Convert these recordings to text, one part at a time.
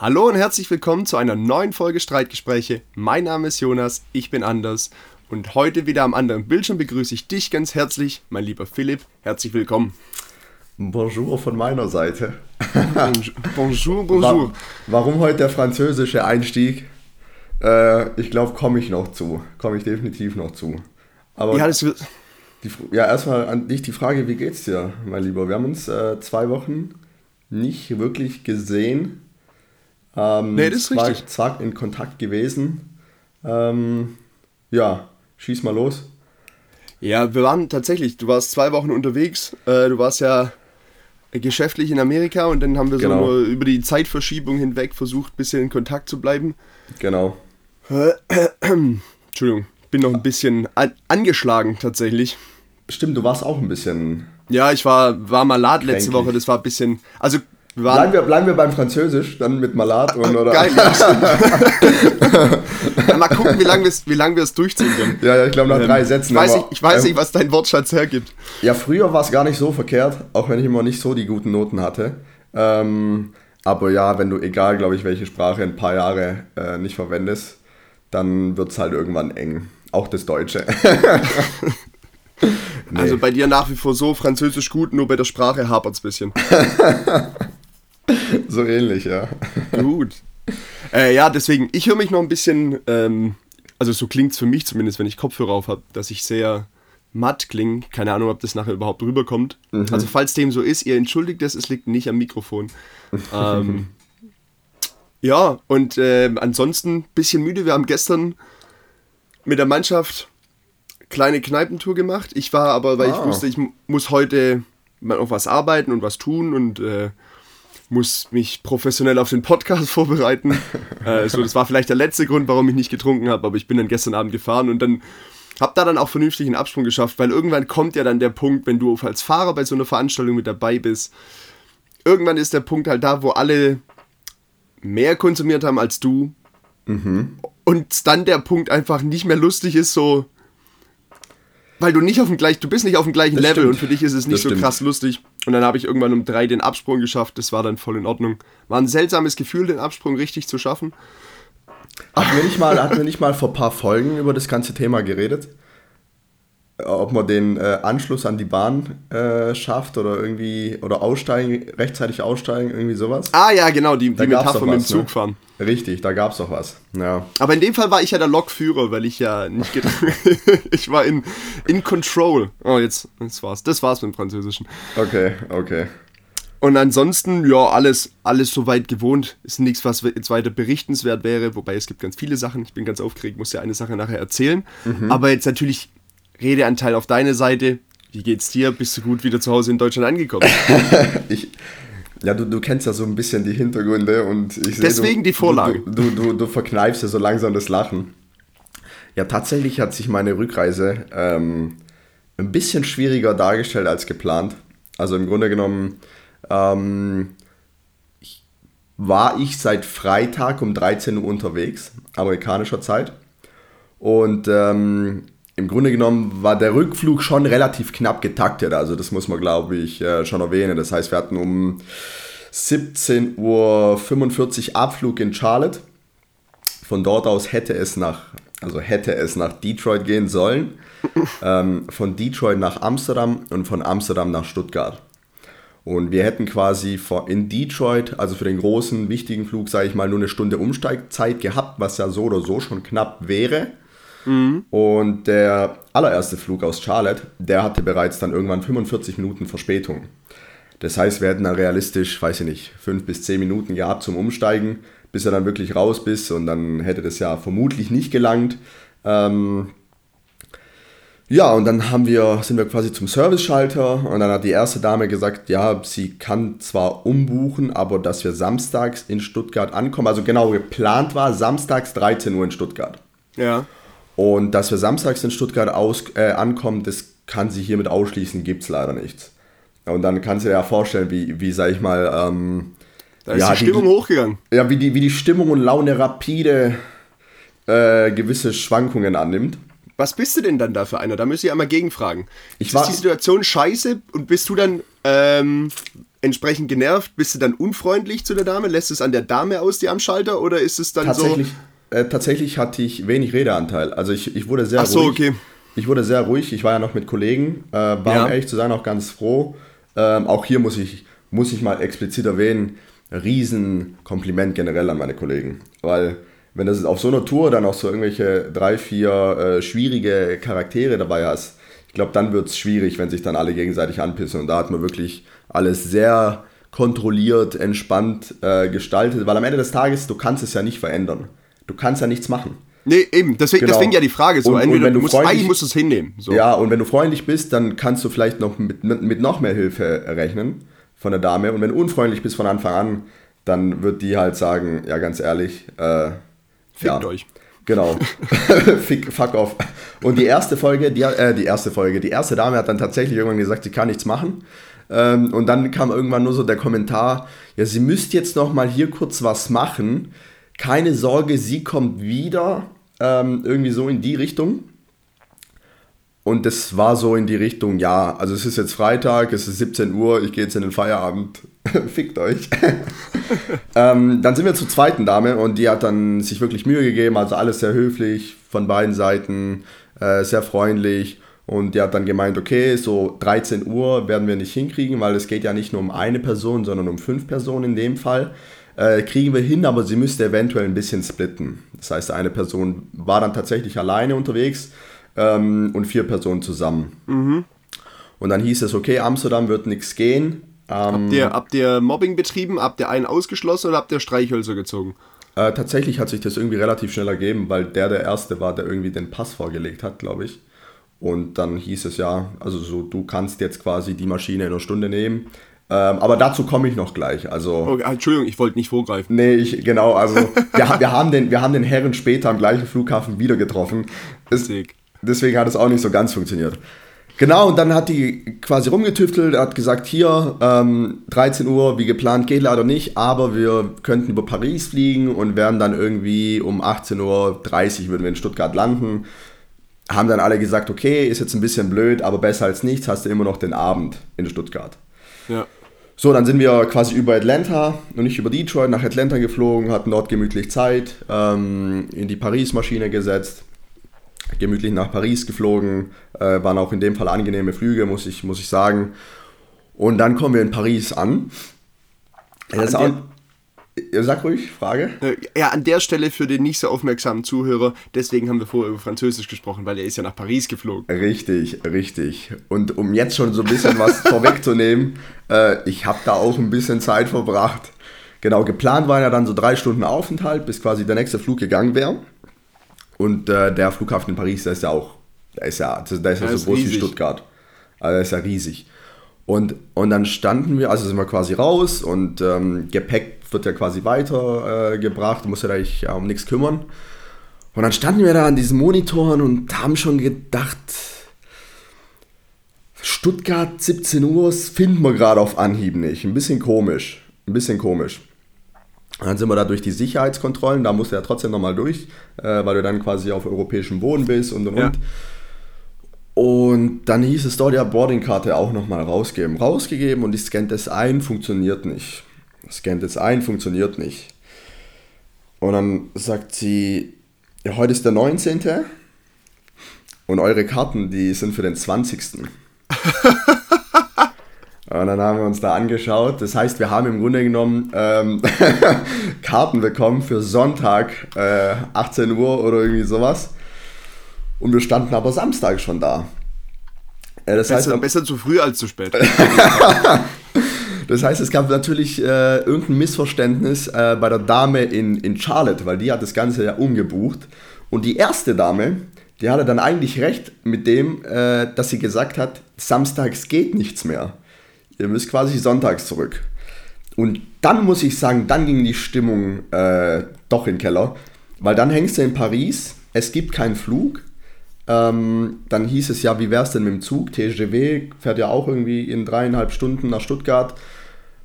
Hallo und herzlich willkommen zu einer neuen Folge Streitgespräche. Mein Name ist Jonas, ich bin Anders und heute wieder am anderen Bildschirm begrüße ich dich ganz herzlich, mein lieber Philipp. Herzlich willkommen. Bonjour von meiner Seite. bonjour, bonjour. Warum heute der französische Einstieg? Äh, ich glaube, komme ich noch zu. Komme ich definitiv noch zu. Aber ja, das wird die, ja, erstmal an dich die Frage, wie geht's dir, mein Lieber? Wir haben uns äh, zwei Wochen nicht wirklich gesehen. Ähm, nee, das ist zwar, richtig. Zack, in Kontakt gewesen. Ähm, ja, schieß mal los. Ja, wir waren tatsächlich, du warst zwei Wochen unterwegs. Äh, du warst ja geschäftlich in Amerika und dann haben wir genau. so über die Zeitverschiebung hinweg versucht, ein bisschen in Kontakt zu bleiben. Genau. Entschuldigung, bin noch ein bisschen an angeschlagen tatsächlich. Stimmt, du warst auch ein bisschen. Ja, ich war, war malat letzte Woche, das war ein bisschen. Also bleiben, wir, bleiben wir beim Französisch, dann mit Malat und oder. Geil, ja, Mal gucken, wie lange wir es lang durchziehen können. Ja, ja ich glaube nach ähm, drei Sätzen. Ich weiß, nicht, ich weiß ähm, nicht, was dein Wortschatz hergibt. Ja, früher war es gar nicht so verkehrt, auch wenn ich immer nicht so die guten Noten hatte. Ähm, aber ja, wenn du, egal glaube ich, welche Sprache ein paar Jahre äh, nicht verwendest, dann wird es halt irgendwann eng. Auch das Deutsche. nee. Also bei dir nach wie vor so Französisch gut, nur bei der Sprache hapert es ein bisschen. So ähnlich, ja. Gut. Äh, ja, deswegen, ich höre mich noch ein bisschen, ähm, also so klingt es für mich zumindest, wenn ich Kopfhörer auf habe, dass ich sehr matt klinge. Keine Ahnung, ob das nachher überhaupt rüberkommt. Mhm. Also falls dem so ist, ihr entschuldigt es, es liegt nicht am Mikrofon. ähm, ja, und äh, ansonsten ein bisschen müde. Wir haben gestern mit der Mannschaft kleine Kneipentour gemacht. Ich war aber, weil ah. ich wusste, ich muss heute mal auf was arbeiten und was tun und äh, muss mich professionell auf den Podcast vorbereiten. äh, so, das war vielleicht der letzte Grund, warum ich nicht getrunken habe, aber ich bin dann gestern Abend gefahren und dann habe da dann auch vernünftig einen Absprung geschafft, weil irgendwann kommt ja dann der Punkt, wenn du als Fahrer bei so einer Veranstaltung mit dabei bist, irgendwann ist der Punkt halt da, wo alle mehr konsumiert haben als du. Mhm. Und dann der Punkt einfach nicht mehr lustig ist, so weil du nicht auf dem gleichen, du bist nicht auf dem gleichen das Level stimmt. und für dich ist es nicht das so stimmt. krass lustig. Und dann habe ich irgendwann um drei den Absprung geschafft. Das war dann voll in Ordnung. War ein seltsames Gefühl, den Absprung richtig zu schaffen. Hatten wir nicht mal, hatten wir nicht mal vor ein paar Folgen über das ganze Thema geredet? Ob man den äh, Anschluss an die Bahn äh, schafft oder irgendwie oder aussteigen, rechtzeitig aussteigen, irgendwie sowas. Ah ja, genau, die, die Metapher mit dem Zug ne? fahren. Richtig, da gab es doch was. Ja. Aber in dem Fall war ich ja der Lokführer, weil ich ja nicht ich war in, in Control. Oh, jetzt, jetzt war's. Das war's mit dem Französischen. Okay, okay. Und ansonsten, ja, alles, alles soweit gewohnt. Ist nichts, was jetzt weiter berichtenswert wäre, wobei es gibt ganz viele Sachen. Ich bin ganz aufgeregt, muss ja eine Sache nachher erzählen. Mhm. Aber jetzt natürlich Redeanteil auf deine Seite. Wie geht's dir? Bist du gut wieder zu Hause in Deutschland angekommen? ich, ja, du, du kennst ja so ein bisschen die Hintergründe und ich. Deswegen du, die Vorlage. Du, du, du, du, verkneifst ja so langsam das Lachen. Ja, tatsächlich hat sich meine Rückreise ähm, ein bisschen schwieriger dargestellt als geplant. Also im Grunde genommen ähm, war ich seit Freitag um 13 Uhr unterwegs, amerikanischer Zeit. Und ähm, im Grunde genommen war der Rückflug schon relativ knapp getaktet. Also das muss man, glaube ich, äh, schon erwähnen. Das heißt, wir hatten um 17.45 Uhr Abflug in Charlotte. Von dort aus hätte es nach, also hätte es nach Detroit gehen sollen. ähm, von Detroit nach Amsterdam und von Amsterdam nach Stuttgart. Und wir hätten quasi in Detroit, also für den großen, wichtigen Flug, sage ich mal, nur eine Stunde Umsteigzeit gehabt, was ja so oder so schon knapp wäre. Mhm. Und der allererste Flug aus Charlotte, der hatte bereits dann irgendwann 45 Minuten Verspätung. Das heißt, wir hätten dann realistisch, weiß ich nicht, 5 bis 10 Minuten gehabt zum Umsteigen, bis er dann wirklich raus bist und dann hätte das ja vermutlich nicht gelangt. Ähm, ja, und dann haben wir, sind wir quasi zum Service-Schalter und dann hat die erste Dame gesagt, ja, sie kann zwar umbuchen, aber dass wir samstags in Stuttgart ankommen. Also genau geplant war, samstags 13 Uhr in Stuttgart. Ja. Und dass wir samstags in Stuttgart aus, äh, ankommen, das kann sie hiermit ausschließen, gibt es leider nicht. Und dann kannst du dir ja vorstellen, wie, wie sag ich mal, ähm, da ist ja, die Stimmung die, hochgegangen. Ja, wie die, wie die Stimmung und Laune rapide äh, gewisse Schwankungen annimmt. Was bist du denn dann da für einer? Da müsste ich einmal gegenfragen. Ich ist war- die Situation scheiße und bist du dann ähm, entsprechend genervt? Bist du dann unfreundlich zu der Dame? Lässt es an der Dame aus, die am Schalter? Oder ist es dann Tatsächlich, äh, tatsächlich hatte ich wenig Redeanteil. Also ich, ich wurde sehr Ach so, ruhig. okay. Ich wurde sehr ruhig. Ich war ja noch mit Kollegen. Äh, war, Ja. um ehrlich zu sein, auch ganz froh. Ähm, auch hier muss ich, muss ich mal explizit erwähnen, Riesenkompliment generell an meine Kollegen. Weil wenn das auf so einer Tour dann auch so irgendwelche drei, vier äh, schwierige Charaktere dabei hast, ich glaube, dann wird es schwierig, wenn sich dann alle gegenseitig anpissen. Und da hat man wirklich alles sehr kontrolliert, entspannt äh, gestaltet. Weil am Ende des Tages, du kannst es ja nicht verändern. Du kannst ja nichts machen. Nee, eben. Deswegen, Genau. deswegen ja die Frage. So, Und- und entweder wenn du musst, freundlich- eigentlich musst du es hinnehmen. So. Ja, und wenn du freundlich bist, dann kannst du vielleicht noch mit, mit, noch mehr Hilfe rechnen von der Dame. Und wenn du unfreundlich bist von Anfang an, dann wird die halt sagen, ja, ganz ehrlich, äh, Fickt ja, euch. Genau. Fick, fuck off. Und die erste Folge, die, äh, die erste Folge, die erste Dame hat dann tatsächlich irgendwann gesagt, sie kann nichts machen. Ähm, und dann kam irgendwann nur so der Kommentar, ja, sie müsst jetzt noch mal hier kurz was machen. Keine Sorge, sie kommt wieder. Ähm, irgendwie so in die Richtung. Und das war so in die Richtung, ja, also es ist jetzt Freitag, es ist 17 Uhr, ich gehe jetzt in den Feierabend, fickt euch. ähm, dann sind wir zur zweiten Dame und die hat dann sich wirklich Mühe gegeben, also alles sehr höflich von beiden Seiten, äh, sehr freundlich. Und die hat dann gemeint, okay, so 13 Uhr werden wir nicht hinkriegen, weil es geht ja nicht nur um eine Person, sondern um fünf Personen in dem Fall. Äh, kriegen wir hin, aber sie müsste eventuell ein bisschen splitten. Das heißt, eine Person war dann tatsächlich alleine unterwegs ähm, und vier Personen zusammen. Und dann hieß es, okay, Amsterdam wird nichts gehen. Ähm, Habt, ihr, habt ihr Mobbing betrieben? Habt ihr einen ausgeschlossen oder habt ihr Streichhölzer gezogen? äh, tatsächlich hat sich das irgendwie relativ schnell ergeben, weil der der Erste war, der irgendwie den Pass vorgelegt hat, glaube ich. Und dann hieß es ja, also so, du kannst jetzt quasi die Maschine in einer Stunde nehmen. Ähm, aber dazu komme ich noch gleich. Also, Oh, Entschuldigung, ich wollte nicht vorgreifen. nee, ich, genau, also wir, wir, haben den, wir haben den Herren später am gleichen Flughafen wieder getroffen. Es, deswegen hat es auch nicht so ganz funktioniert. Genau, und dann hat die quasi rumgetüftelt, hat gesagt, hier, ähm, 13 Uhr, wie geplant, geht leider nicht, aber wir könnten über Paris fliegen und werden dann irgendwie um 18.30 Uhr würden wir in Stuttgart landen. Haben dann alle gesagt, okay, ist jetzt ein bisschen blöd, aber besser als nichts, hast du immer noch den Abend in Stuttgart. Ja. So, dann sind wir quasi über Atlanta und nicht über Detroit nach Atlanta geflogen, hatten dort gemütlich Zeit, ähm, in die Paris-Maschine gesetzt, gemütlich nach Paris geflogen, äh, waren auch in dem Fall angenehme Flüge, muss ich, muss ich sagen. Und dann kommen wir in Paris an. An ja, sag ruhig, Frage. Äh, Ja, an der Stelle für den nicht so aufmerksamen Zuhörer, deswegen haben wir vorher über Französisch gesprochen, weil er ist ja nach Paris geflogen. Richtig, richtig. Und um jetzt schon so ein bisschen was vorwegzunehmen, äh, ich habe da auch ein bisschen Zeit verbracht. Genau, geplant war ja dann so drei Stunden Aufenthalt, bis quasi der nächste Flug gegangen wäre. Und äh, der Flughafen in Paris, der ist ja auch, der ist ja, der ist ja Der so groß wie riesig. Stuttgart. Also der ist ja riesig. Und, und dann standen wir, also sind wir quasi raus und ähm, Gepäck wird ja quasi weitergebracht, äh, gebracht, muss ja eigentlich ja, um nichts kümmern. Und dann standen wir da an diesen Monitoren und haben schon gedacht, Stuttgart 17 Uhr das finden wir gerade auf Anhieb nicht. Ein bisschen komisch. Ein bisschen komisch. Dann sind wir da durch die Sicherheitskontrollen, da musst du ja trotzdem nochmal durch, äh, weil du dann quasi auf europäischem Boden bist und und Ja. und. Und dann hieß es dort ja Boardingkarte auch nochmal rausgeben. Rausgegeben und ich scannt es ein, funktioniert nicht. Scannt es ein, funktioniert nicht. Und dann sagt sie, ja, heute ist der 19. Und eure Karten, die sind für den 20. Und dann haben wir uns da angeschaut. Das heißt, wir haben im Grunde genommen ähm, Karten bekommen für Sonntag, äh, 18 Uhr oder irgendwie sowas. Und wir standen aber Samstag schon da. Äh, das, heißt, Besser, besser zu früh als zu spät. das heißt, es gab natürlich äh, irgendein Missverständnis äh, bei der Dame in, in Charlotte, weil die hat das Ganze ja umgebucht. Und die erste Dame, die hatte dann eigentlich recht mit dem, äh, dass sie gesagt hat, samstags geht nichts mehr. Ihr müsst quasi sonntags zurück. Und dann muss ich sagen, dann ging die Stimmung äh, doch in den Keller, weil dann hängst du in Paris, es gibt keinen Flug. Ähm, dann hieß es ja, wie wär's denn mit dem Zug? TGW fährt ja auch irgendwie in dreieinhalb Stunden nach Stuttgart.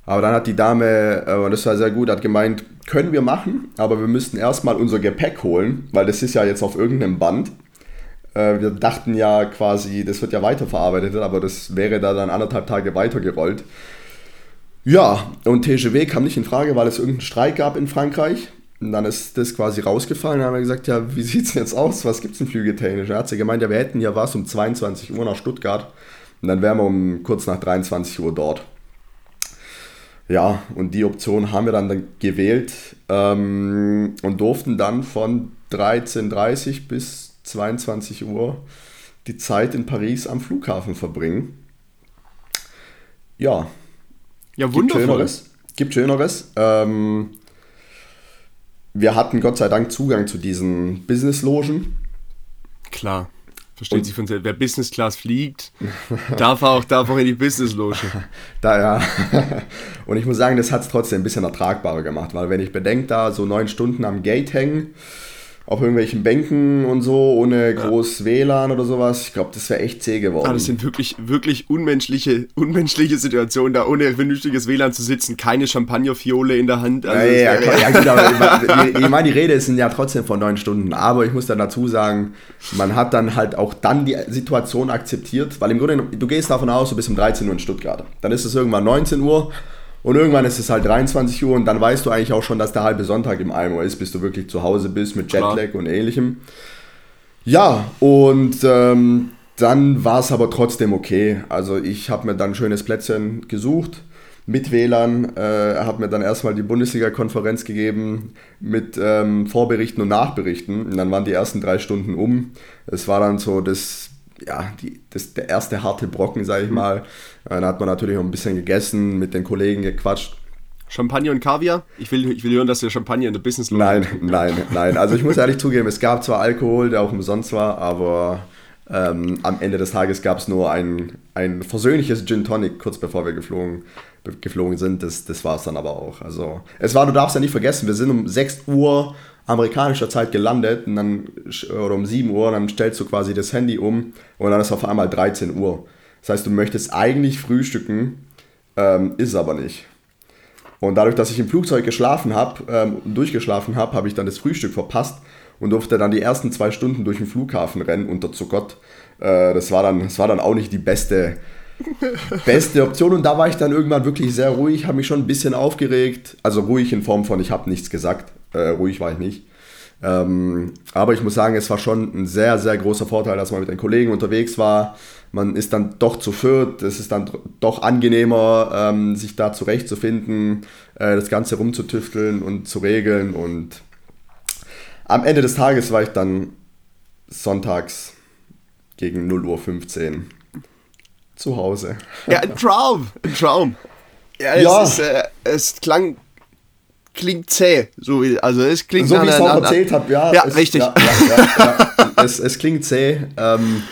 Aber dann hat die Dame, äh, und das war sehr gut, hat gemeint, können wir machen, aber wir müssten erstmal unser Gepäck holen, weil das ist ja jetzt auf irgendeinem Band. Äh, wir dachten ja quasi, das wird ja weiterverarbeitet, aber das wäre da dann anderthalb Tage weitergerollt. Ja, und TGW kam nicht in Frage, weil es irgendeinen Streik gab in Frankreich. Und dann ist das quasi rausgefallen. Dann haben wir gesagt, ja, wie sieht es jetzt aus? Was gibt es denn flügetechnisch? Er hat sie gemeint, ja, wir hätten ja was um 22 Uhr nach Stuttgart. Und dann wären wir um kurz nach 23 Uhr dort. Ja, und die Option haben wir dann, gewählt ähm, und durften dann von 13.30 Uhr bis 22 Uhr die Zeit in Paris am Flughafen verbringen. Ja. Ja, wundervoll. Gibt Schöneres. Gibt Schöneres. Ähm, wir hatten Gott sei Dank Zugang zu diesen Business-Logen. Klar. Versteht und, sich von selbst. Wer Business Class fliegt, darf auch, darf auch in die Business Loge. Da ja. Und ich muss sagen, das hat es trotzdem ein bisschen ertragbarer gemacht, weil wenn ich bedenke, da so neun Stunden am Gate hängen, auf irgendwelchen Bänken und so, ohne ja. groß WLAN oder sowas. Ich glaube, das wäre echt zäh geworden. Ah, das sind wirklich, wirklich unmenschliche, unmenschliche Situationen, da ohne vernünftiges WLAN zu sitzen, keine Champagnerfiole in der Hand. Also ja, ja, ja, genau. ich meine, die Rede sind ja trotzdem von neun Stunden, aber ich muss dann dazu sagen, man hat dann halt auch dann die Situation akzeptiert, weil im Grunde, du gehst davon aus, du bist um 13 Uhr in Stuttgart. Dann ist es irgendwann 19 Uhr und irgendwann ist es halt 23 Uhr und dann weißt du eigentlich auch schon, dass der halbe Sonntag im Eimer ist, bis du wirklich zu Hause bist mit Jetlag Klar. und ähnlichem. Ja, und ähm, dann war es aber trotzdem okay. Also ich habe mir dann ein schönes Plätzchen gesucht mit WLAN, äh, habe mir dann erstmal die Bundesliga-Konferenz gegeben mit ähm, Vorberichten und Nachberichten. Und dann waren die ersten drei Stunden um. Es war dann so das ja, die, das, der erste harte Brocken, sage ich mhm. mal. Dann hat man natürlich noch ein bisschen gegessen, mit den Kollegen gequatscht. Champagner und Kaviar? Ich will, ich will hören, dass der Champagner in der Business läuft. Nein, nein, nein. Also ich muss ehrlich zugeben, es gab zwar Alkohol, der auch umsonst war, aber ähm, am Ende des Tages gab es nur ein, ein versöhnliches Gin Tonic, kurz bevor wir geflogen, geflogen sind. Das, das war es dann aber auch. Also es war, du darfst ja nicht vergessen, wir sind um 6 Uhr amerikanischer Zeit gelandet und dann, oder um 7 Uhr, dann stellst du quasi das Handy um und dann ist auf einmal 13 Uhr. Das heißt, du möchtest eigentlich frühstücken, ähm, ist aber nicht. Und dadurch, dass ich im Flugzeug geschlafen habe, ähm, durchgeschlafen habe, habe ich dann das Frühstück verpasst und durfte dann die ersten zwei Stunden durch den Flughafen rennen, unterzuckert. Äh, das, war dann, das war dann auch nicht die beste, beste Option und da war ich dann irgendwann wirklich sehr ruhig, habe mich schon ein bisschen aufgeregt. Also ruhig in Form von, ich habe nichts gesagt. Äh, ruhig war ich nicht. Ähm, aber ich muss sagen, es war schon ein sehr, sehr großer Vorteil, dass man mit den Kollegen unterwegs war. Man ist dann doch zu viert, es ist dann doch angenehmer, ähm, sich da zurechtzufinden, äh, das Ganze rumzutüfteln und zu regeln. Und am Ende des Tages war ich dann sonntags gegen 0.15 Uhr zu Hause. Ja, ein Traum, ein Traum. Ja, es, ja. Ist, äh, es klang klingt zäh. So wie, also es klingt so wie ich es auch erzählt habe, ja. Ja, es, richtig. Ja, ja, es, es, klingt zäh. Ähm,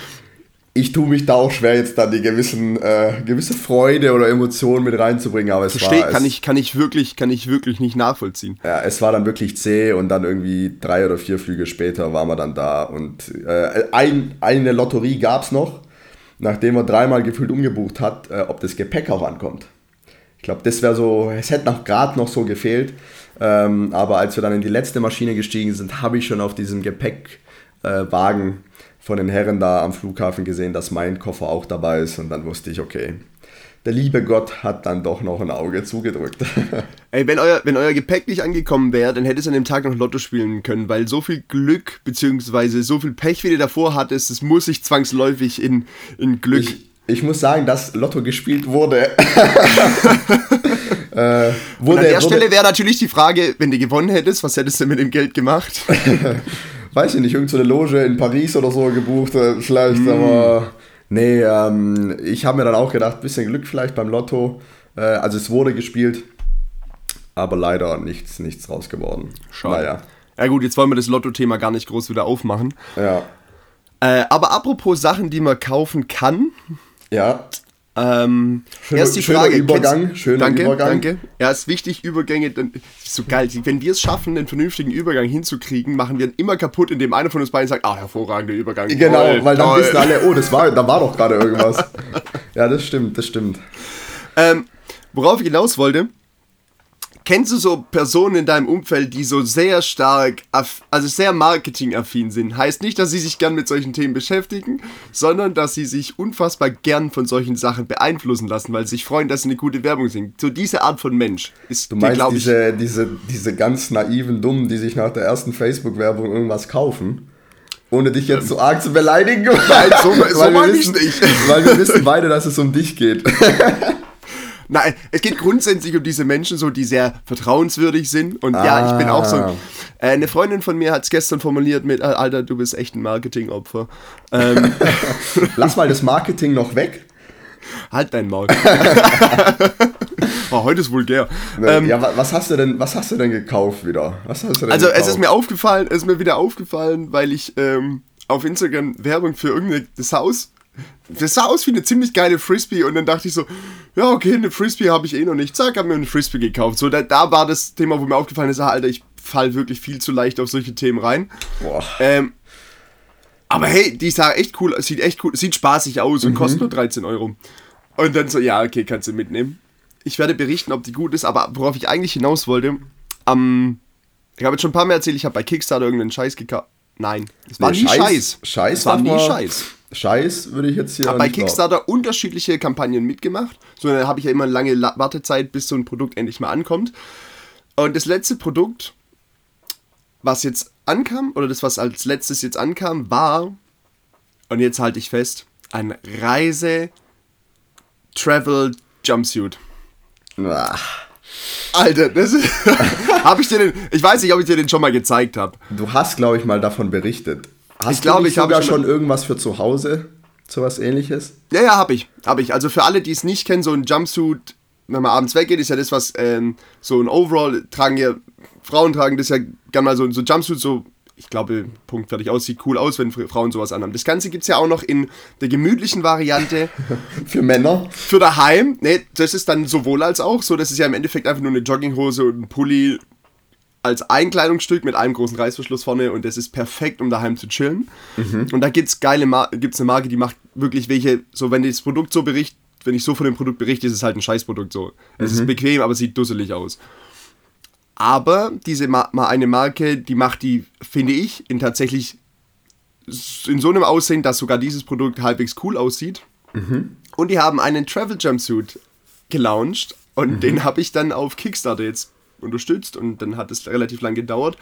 ich tue mich da auch schwer, jetzt dann die gewissen, äh, gewisse Freude oder Emotionen mit reinzubringen, aber es Versteh, war. Kann, ich, kann, ich wirklich, kann ich wirklich nicht nachvollziehen. Ja, es war dann wirklich zäh und dann irgendwie drei oder vier Flüge später waren wir dann da und äh, ein, eine Lotterie gab es noch, nachdem er dreimal gefühlt umgebucht hat, äh, ob das Gepäck auch ankommt. Ich glaube, das wäre so, es hätte noch gerade noch so gefehlt. Ähm, aber als wir dann in die letzte Maschine gestiegen sind, habe ich schon auf diesem Gepäckwagen äh, von den Herren da am Flughafen gesehen, dass mein Koffer auch dabei ist. Und dann wusste ich, okay, der liebe Gott hat dann doch noch ein Auge zugedrückt. Ey, wenn euer, wenn euer Gepäck nicht angekommen wäre, dann hättest du an dem Tag noch Lotto spielen können, weil so viel Glück bzw. so viel Pech, wie du davor hattest, das muss sich zwangsläufig in, in Glück. Ich, ich muss sagen, dass Lotto gespielt wurde. äh, wurde an der Stelle wäre natürlich die Frage, wenn du gewonnen hättest, was hättest du mit dem Geld gemacht? Weiß ich nicht, irgendeine Loge in Paris oder so gebucht, äh, vielleicht, mm. aber nee, ähm, ich habe mir dann auch gedacht, bisschen Glück vielleicht beim Lotto. Äh, also es wurde gespielt, aber leider nichts, nichts raus geworden. Schade. Naja. Ja gut, jetzt wollen wir das Lotto-Thema gar nicht groß wieder aufmachen. Ja. Äh, aber apropos Sachen, die man kaufen kann, ja. Ähm, Schöne, erst die Frage, Übergang, schöner danke, Übergang. Danke. Ja, ist wichtig, Übergänge, dann so geil. Wenn wir es schaffen, einen vernünftigen Übergang hinzukriegen, machen wir ihn immer kaputt, indem einer von uns beiden sagt, ah, hervorragender Übergang. Genau, toll, weil dann toll. wissen alle, oh, das war, da war doch gerade irgendwas. ja, das stimmt, das stimmt. Ähm, worauf ich hinaus wollte, Kennst du so Personen in deinem Umfeld, die so sehr stark, also sehr marketingaffin sind? Heißt nicht, dass sie sich gern mit solchen Themen beschäftigen, sondern dass sie sich unfassbar gern von solchen Sachen beeinflussen lassen, weil sie sich freuen, dass sie eine gute Werbung sind. So diese Art von Mensch ist, Du meinst die, diese, ich, diese, diese ganz naiven Dummen, die sich nach der ersten Facebook-Werbung irgendwas kaufen? Ohne dich jetzt so arg zu beleidigen. Nein, so, so meine ich nicht. Weil wir wissen beide, dass es um dich geht. Nein, es geht grundsätzlich um diese Menschen, so die sehr vertrauenswürdig sind. Und ah. ja, ich bin auch so. Äh, eine Freundin von mir hat es gestern formuliert mit: Alter, du bist echt ein Marketingopfer. Ähm. Lass mal das Marketing noch weg. Halt dein Maul. oh, heute ist vulgär. Ähm, ja, was hast du denn, was hast du denn gekauft wieder? also gekauft? es ist mir aufgefallen, es ist mir wieder aufgefallen, weil ich ähm, auf Instagram Werbung für irgendein das Haus das sah aus wie eine ziemlich geile Frisbee und dann dachte ich so, ja, okay, eine Frisbee habe ich eh noch nicht. Zack, habe mir eine Frisbee gekauft. So, da, da war das Thema, wo mir aufgefallen ist, ah, Alter, ich fall wirklich viel zu leicht auf solche Themen rein. Boah. Ähm, aber hey, die sah echt cool, sieht echt cool, sieht spaßig aus und mhm. kostet nur 13 Euro. Und dann so, ja, okay, kannst du mitnehmen. Ich werde berichten, ob die gut ist, aber worauf ich eigentlich hinaus wollte, am, ich habe jetzt schon ein paar Mal erzählt, ich habe bei Kickstarter irgendeinen Scheiß gekauft. Nein, es war nie Scheiß. Scheiß. Scheiß es war nie Scheiß. Scheiß würde ich jetzt hier. Habe bei Kickstarter glauben. unterschiedliche Kampagnen mitgemacht. So dann habe ich ja immer eine lange Wartezeit, bis so ein Produkt endlich mal ankommt. Und das letzte Produkt, was jetzt ankam, oder das, was als letztes jetzt ankam, war, und jetzt halte ich fest, ein Reise-Travel-Jumpsuit. Alter, das ist. habe ich dir den. Ich weiß nicht, ob ich dir den schon mal gezeigt habe. Du hast, glaube ich, mal davon berichtet. Hast ich glaube, ich habe schon, schon irgendwas für zu Hause, sowas ähnliches? Ja, ja, habe ich. Habe ich. Also für alle, die es nicht kennen, so ein Jumpsuit, wenn man abends weggeht, ist ja das, was ähm, so ein Overall tragen ja, Frauen tragen das ja gerne mal so, so Jumpsuit, so, ich glaube, Punkt fertig aus, sieht cool aus, wenn Frauen sowas anhaben. Das Ganze gibt es ja auch noch in der gemütlichen Variante. für Männer? Für daheim. Ne, das ist dann sowohl als auch so. Das ist ja im Endeffekt einfach nur eine Jogginghose und ein Pulli als Einkleidungsstück mit einem großen Reißverschluss vorne und das ist perfekt, um daheim zu chillen. Mhm. Und da gibt's geile Mar gibt's eine Marke, die macht wirklich welche, so wenn das Produkt so berichtet, wenn ich so von dem Produkt berichte, ist es halt ein Scheißprodukt so. Es mhm. ist bequem, aber sieht dusselig aus. Aber diese Ma eine Marke, die macht die, finde ich, in tatsächlich in so einem Aussehen, dass sogar dieses Produkt halbwegs cool aussieht. Mhm. Und die haben einen Travel Jumpsuit gelauncht und mhm. den habe ich dann auf Kickstarter jetzt unterstützt und dann hat es relativ lang gedauert.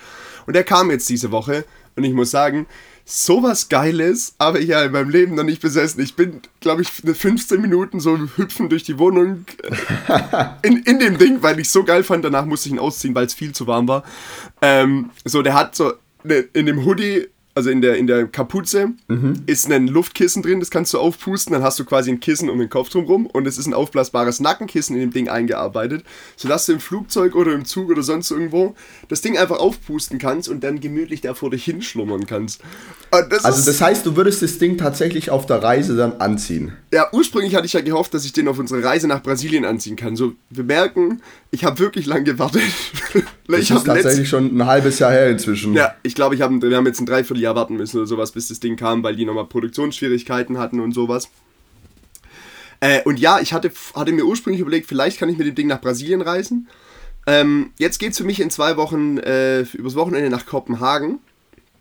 Und er kam jetzt diese Woche und ich muss sagen, sowas Geiles habe ich ja in meinem Leben noch nicht besessen. Ich bin, glaube ich, 15 Minuten so hüpfen durch die Wohnung äh, in, in dem Ding, weil ich es so geil fand. Danach musste ich ihn ausziehen, weil es viel zu warm war. Ähm, so, der hat so ne, in dem Hoodie also in der, in der Kapuze, mhm. ist ein Luftkissen drin, das kannst du aufpusten, dann hast du quasi ein Kissen um den Kopf drumherum und es ist ein aufblasbares Nackenkissen in dem Ding eingearbeitet, sodass du im Flugzeug oder im Zug oder sonst irgendwo das Ding einfach aufpusten kannst und dann gemütlich da vor dich hinschlummern kannst. Das also das heißt, du würdest das Ding tatsächlich auf der Reise dann anziehen? Ja, ursprünglich hatte ich ja gehofft, dass ich den auf unsere Reise nach Brasilien anziehen kann. So, wir merken, ich habe wirklich lange gewartet. das ist tatsächlich schon ein halbes Jahr her inzwischen. Ja, ich glaube, ich hab, wir haben jetzt ein Dreivierteljahr warten müssen oder sowas, bis das Ding kam, weil die nochmal Produktionsschwierigkeiten hatten und sowas. Äh, und ja, ich hatte, hatte mir ursprünglich überlegt, vielleicht kann ich mit dem Ding nach Brasilien reisen. Ähm, jetzt geht es für mich in zwei Wochen äh, übers Wochenende nach Kopenhagen.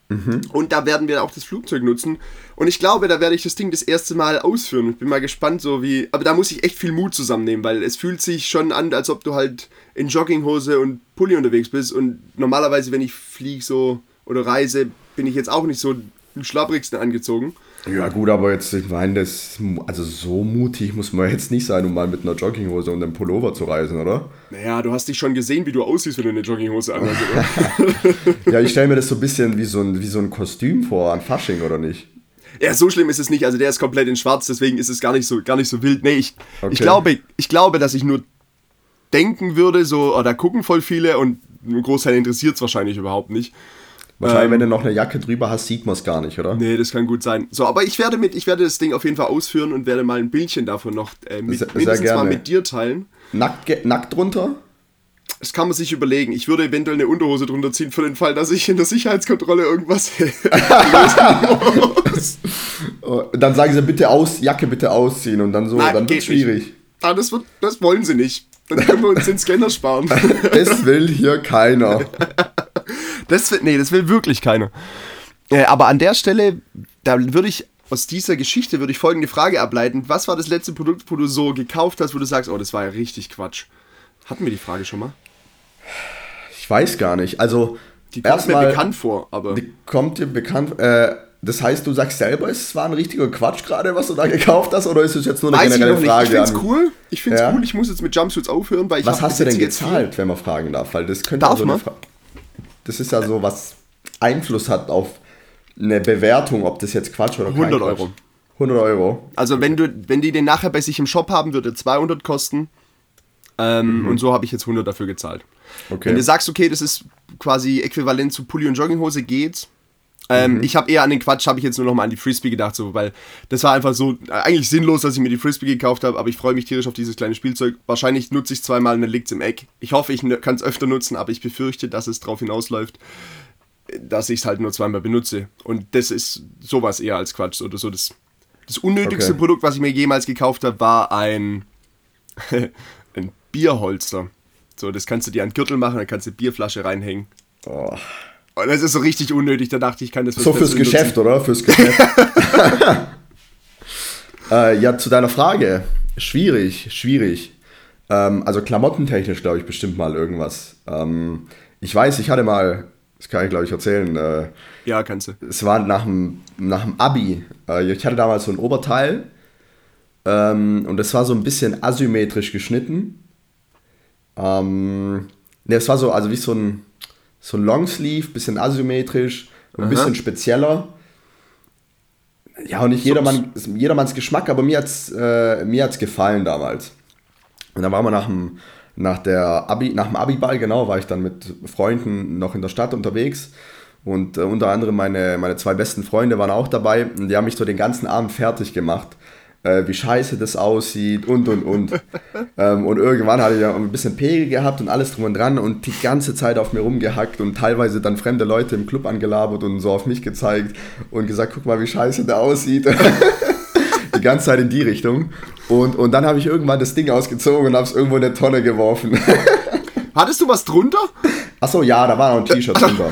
Mhm. Und da werden wir auch das Flugzeug nutzen. Und ich glaube, da werde ich das Ding das erste Mal ausführen. Ich bin mal gespannt, so wie. Aber da muss ich echt viel Mut zusammennehmen, weil es fühlt sich schon an, als ob du halt in Jogginghose und Pulli unterwegs bist. Und normalerweise, wenn ich fliege so oder reise, bin ich jetzt auch nicht so den schlapprigsten angezogen. Ja, gut, aber jetzt, ich meine, das, also so mutig muss man jetzt nicht sein, um mal mit einer Jogginghose und einem Pullover zu reisen, oder? Naja, du hast dich schon gesehen, wie du aussiehst, wenn du eine Jogginghose anhast, oder? ja, ich stelle mir das so ein bisschen wie so ein, wie so ein Kostüm vor an Fasching, oder nicht? Ja, so schlimm ist es nicht. Also der ist komplett in schwarz, deswegen ist es gar nicht so, gar nicht so wild. Nee, ich, okay. ich, glaube, ich glaube, dass ich nur denken würde, so, oh, da gucken voll viele und ein Großteil interessiert es wahrscheinlich überhaupt nicht. Wahrscheinlich, ähm, wenn du noch eine Jacke drüber hast, sieht man es gar nicht, oder? Nee, das kann gut sein. So, aber ich werde mit, ich werde das Ding auf jeden Fall ausführen und werde mal ein Bildchen davon noch äh, mit, sehr, mindestens sehr mal mit dir teilen. Nackt, nackt drunter? Das kann man sich überlegen. Ich würde eventuell eine Unterhose drunter ziehen für den Fall, dass ich in der Sicherheitskontrolle irgendwas oh, Dann sagen sie bitte aus, Jacke bitte ausziehen und dann so, Nein, dann wird es schwierig. Ah, das, wird, das wollen sie nicht. Dann können wir uns den Scanner sparen. Das will hier keiner. Das will, nee, das will wirklich keiner. Äh, aber an der Stelle, da würde ich aus dieser Geschichte würde ich folgende Frage ableiten. Was war das letzte Produkt, wo du so gekauft hast, wo du sagst, oh, das war ja richtig Quatsch? Hatten wir die Frage schon mal? Ich weiß gar nicht. Also, Die kommt mir bekannt vor, aber Die kommt dir bekannt. Äh, das heißt, du sagst selber, es war ein richtiger Quatsch gerade, was du da gekauft hast, oder ist es jetzt nur eine weiß ich generelle nicht. Frage? Ich find's cool. Ich find's Ja. cool. Ich muss jetzt mit Jumpsuits aufhören, weil ich Was hast du denn gezahlt, wenn man fragen darf? Weil das könnte Darf so eine man? Fra- Das ist ja so, was Einfluss hat auf eine Bewertung, ob das jetzt Quatsch oder kein 100 Quatsch. Euro. 100 Euro. Also wenn du, wenn die den nachher bei sich im Shop haben, würde 200 kosten. Ähm, Und so habe ich jetzt 100 dafür gezahlt. Mhm. Okay. Wenn du sagst, okay, das ist quasi äquivalent zu Pulli und Jogginghose, geht's. Ähm, Mhm. Ich habe eher an den Quatsch, habe ich jetzt nur noch mal an die Frisbee gedacht, so, weil das war einfach so eigentlich sinnlos, dass ich mir die Frisbee gekauft habe, aber ich freue mich tierisch auf dieses kleine Spielzeug. Wahrscheinlich nutze ich zweimal und dann liegt's im Eck. Ich hoffe, ich kann es öfter nutzen, aber ich befürchte, dass es darauf hinausläuft, dass ich es halt nur zweimal benutze. Und das ist sowas eher als Quatsch oder so. Das, das unnötigste Okay. Produkt, was ich mir jemals gekauft habe, war ein, ein Bierholster. So, das kannst du dir an den Gürtel machen, dann kannst du Bierflasche reinhängen. Oh. Und das ist so richtig unnötig, da dachte ich, kann das So fürs Geschäft, oder? Fürs Geschäft. äh, ja, zu deiner Frage. Schwierig, schwierig. Ähm, also klamottentechnisch glaube ich bestimmt mal irgendwas. Ähm, ich weiß, ich hatte mal, das kann ich glaube ich erzählen, äh, nutzen. Ja, kannst du. es war nach dem, nach dem Abi. Äh, ich hatte damals so ein Oberteil ähm, und das war so ein bisschen asymmetrisch geschnitten. Ähm, ne, es war so, also wie so ein, so ein Longsleeve, bisschen asymmetrisch, ein Aha. bisschen spezieller. Ja, und nicht jedermann, jedermanns Geschmack, aber mir hat's, äh, mir hat's gefallen damals. Und dann waren wir nach dem, nach der Abi, nach dem Abiball, genau, war ich dann mit Freunden noch in der Stadt unterwegs. Und äh, unter anderem meine, meine zwei besten Freunde waren auch dabei. Und die haben mich so den ganzen Abend fertig gemacht. Äh, wie scheiße das aussieht und und und. ähm, und irgendwann hatte ich ja ein bisschen Pegel gehabt und alles drum und dran und die ganze Zeit auf mir rumgehackt und teilweise dann fremde Leute im Club angelabert und so auf mich gezeigt und gesagt, guck mal, wie scheiße der aussieht. die ganze Zeit in die Richtung. Und, und dann habe ich irgendwann das Ding ausgezogen und habe es irgendwo in eine Tonne geworfen. Hattest du was drunter? Achso, ja, da war noch ein T-Shirt drunter.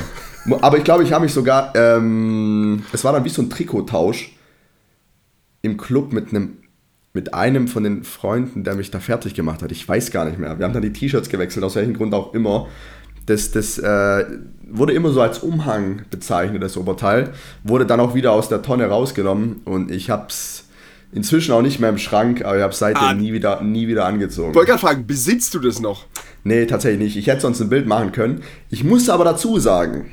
Aber ich glaube, ich habe mich sogar, ähm, es war dann wie so ein Trikottausch im Club mit einem, mit einem von den Freunden, der mich da fertig gemacht hat. Ich weiß gar nicht mehr. Wir haben dann die T-Shirts gewechselt, aus welchem Grund auch immer. Das, das äh, wurde immer so als Umhang bezeichnet, das Oberteil. Wurde dann auch wieder aus der Tonne rausgenommen und ich habe es inzwischen auch nicht mehr im Schrank, aber ich habe es seitdem Ah. nie, wieder, nie wieder angezogen. Ich wollte gerade fragen, besitzt du das noch? Nee, tatsächlich nicht. Ich hätte sonst ein Bild machen können. Ich muss aber dazu sagen,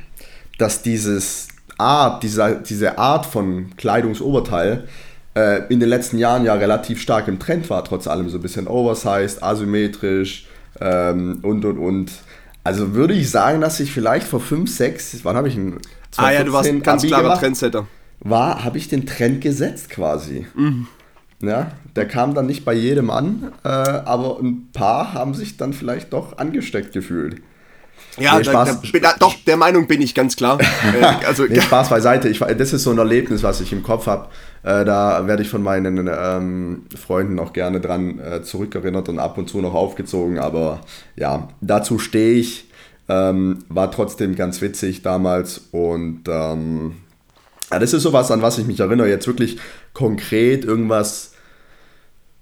dass dieses Art, dieser, diese Art von Kleidungsoberteil äh, in den letzten Jahren ja relativ stark im Trend war, trotz allem so ein bisschen oversized, asymmetrisch ähm, und und und. Also würde ich sagen, dass ich vielleicht vor 5, 6, wann habe ich einen Ah ja, du warst ein ganz Abi klarer gemacht? Trendsetter. war, habe ich den Trend gesetzt quasi. Mhm. Ja, der kam dann nicht bei jedem an, äh, aber ein paar haben sich dann vielleicht doch angesteckt gefühlt. Ja, Nee, da, da, da, doch, der Meinung bin ich ganz klar. äh, also, Nee, Spaß beiseite. Ich, das ist so ein Erlebnis, was ich im Kopf habe. Äh, da werde ich von meinen ähm, Freunden auch gerne dran äh, zurückerinnert und ab und zu noch aufgezogen. Aber ja, dazu stehe ich. Ähm, war trotzdem ganz witzig damals. Und ähm, ja, das ist sowas, an was ich mich erinnere. Jetzt wirklich konkret irgendwas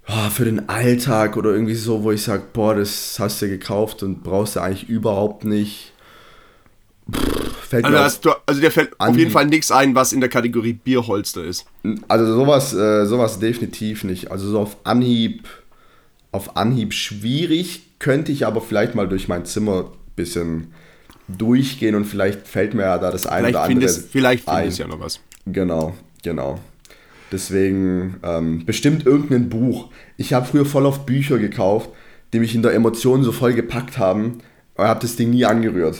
ah, für den Alltag oder irgendwie so, wo ich sage, boah, das hast du gekauft und brauchst du eigentlich überhaupt nicht. Pff, fällt also, mir hast du, also dir fällt auf Anhieb. jeden Fall nichts ein, was in der Kategorie Bierholster ist. Also sowas, äh, sowas definitiv nicht. Also so auf Anhieb, auf Anhieb schwierig, könnte ich aber vielleicht mal durch mein Zimmer ein bisschen durchgehen und vielleicht fällt mir ja da das eine Vielleicht oder andere findest, vielleicht ein. findest ja noch was. Genau, genau. Deswegen ähm, bestimmt irgendein Buch. Ich habe früher voll auf Bücher gekauft, die mich in der Emotion so voll gepackt haben, aber habe das Ding nie angerührt.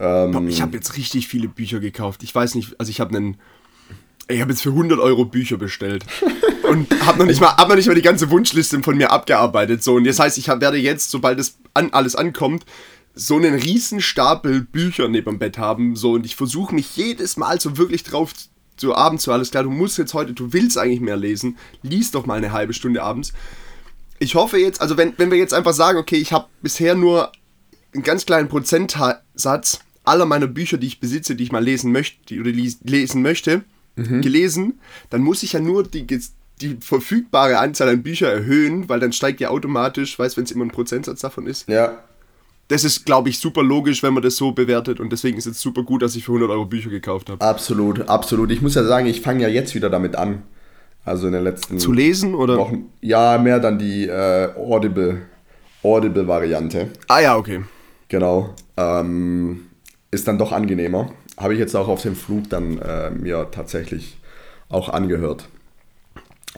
Ähm, Ich habe jetzt richtig viele Bücher gekauft. Ich weiß nicht, also ich habe einen. Ich habe jetzt für 100 Euro Bücher bestellt und habe noch nicht mal, hab noch nicht mal die ganze Wunschliste von mir abgearbeitet. So und das heißt, ich hab, werde jetzt, sobald das an, alles ankommt, so einen riesen Stapel Bücher neben dem Bett haben. So und ich versuche mich jedes Mal so wirklich drauf so abends so alles klar. Du musst jetzt heute, du willst eigentlich mehr lesen, lies doch mal eine halbe Stunde abends. Ich hoffe jetzt, also wenn, wenn wir jetzt einfach sagen, okay, ich habe bisher nur einen ganz kleinen Prozentsatz aller meiner Bücher, die ich besitze, die ich mal lesen möchte oder lesen möchte, mhm. gelesen, dann muss ich ja nur die, die verfügbare Anzahl an Büchern erhöhen, weil dann steigt ja automatisch, weiß, wenn es immer ein Prozentsatz davon ist. Ja. Das ist, glaube ich, super logisch, wenn man das so bewertet und deswegen ist es super gut, dass ich für 100 Euro Bücher gekauft habe. Absolut, absolut. Ich muss ja sagen, ich fange ja jetzt wieder damit an. Also in den letzten Zu lesen oder? Wochen. Ja, mehr dann die äh, Audible, Audible-Variante. Ah ja, okay. Genau. Ähm, ist dann doch angenehmer. Habe ich jetzt auch auf dem Flug dann äh, mir tatsächlich auch angehört.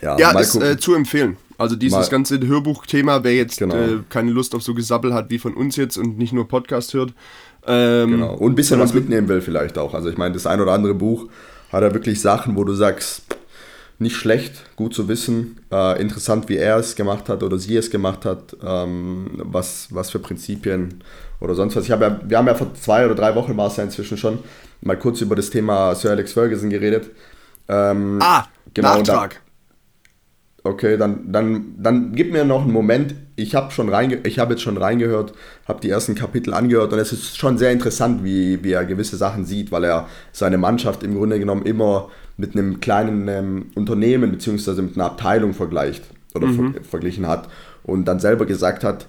Ja, ja ist äh, zu empfehlen. Also dieses mal. ganze Hörbuchthema, wer jetzt genau. äh, keine Lust auf so Gesabbel hat wie von uns jetzt und nicht nur Podcast hört. Ähm, genau. Und ein bisschen was mitnehmen will vielleicht auch. Also ich meine, das ein oder andere Buch hat er wirklich Sachen, wo du sagst, nicht schlecht, gut zu wissen, äh, interessant, wie er es gemacht hat oder sie es gemacht hat, ähm, was, was für Prinzipien oder sonst was. Ich hab ja, wir haben ja vor zwei oder drei Wochen war es ja inzwischen schon mal kurz über das Thema Sir Alex Ferguson geredet. Ähm, ah, genau, Nachtrag. Okay, dann, dann, dann gib mir noch einen Moment. Ich habe schon reinge ich habe jetzt schon reingehört, habe die ersten Kapitel angehört und es ist schon sehr interessant, wie, wie er gewisse Sachen sieht, weil er seine Mannschaft im Grunde genommen immer mit einem kleinen ähm, Unternehmen bzw. mit einer Abteilung vergleicht oder mhm. ver verglichen hat und dann selber gesagt hat,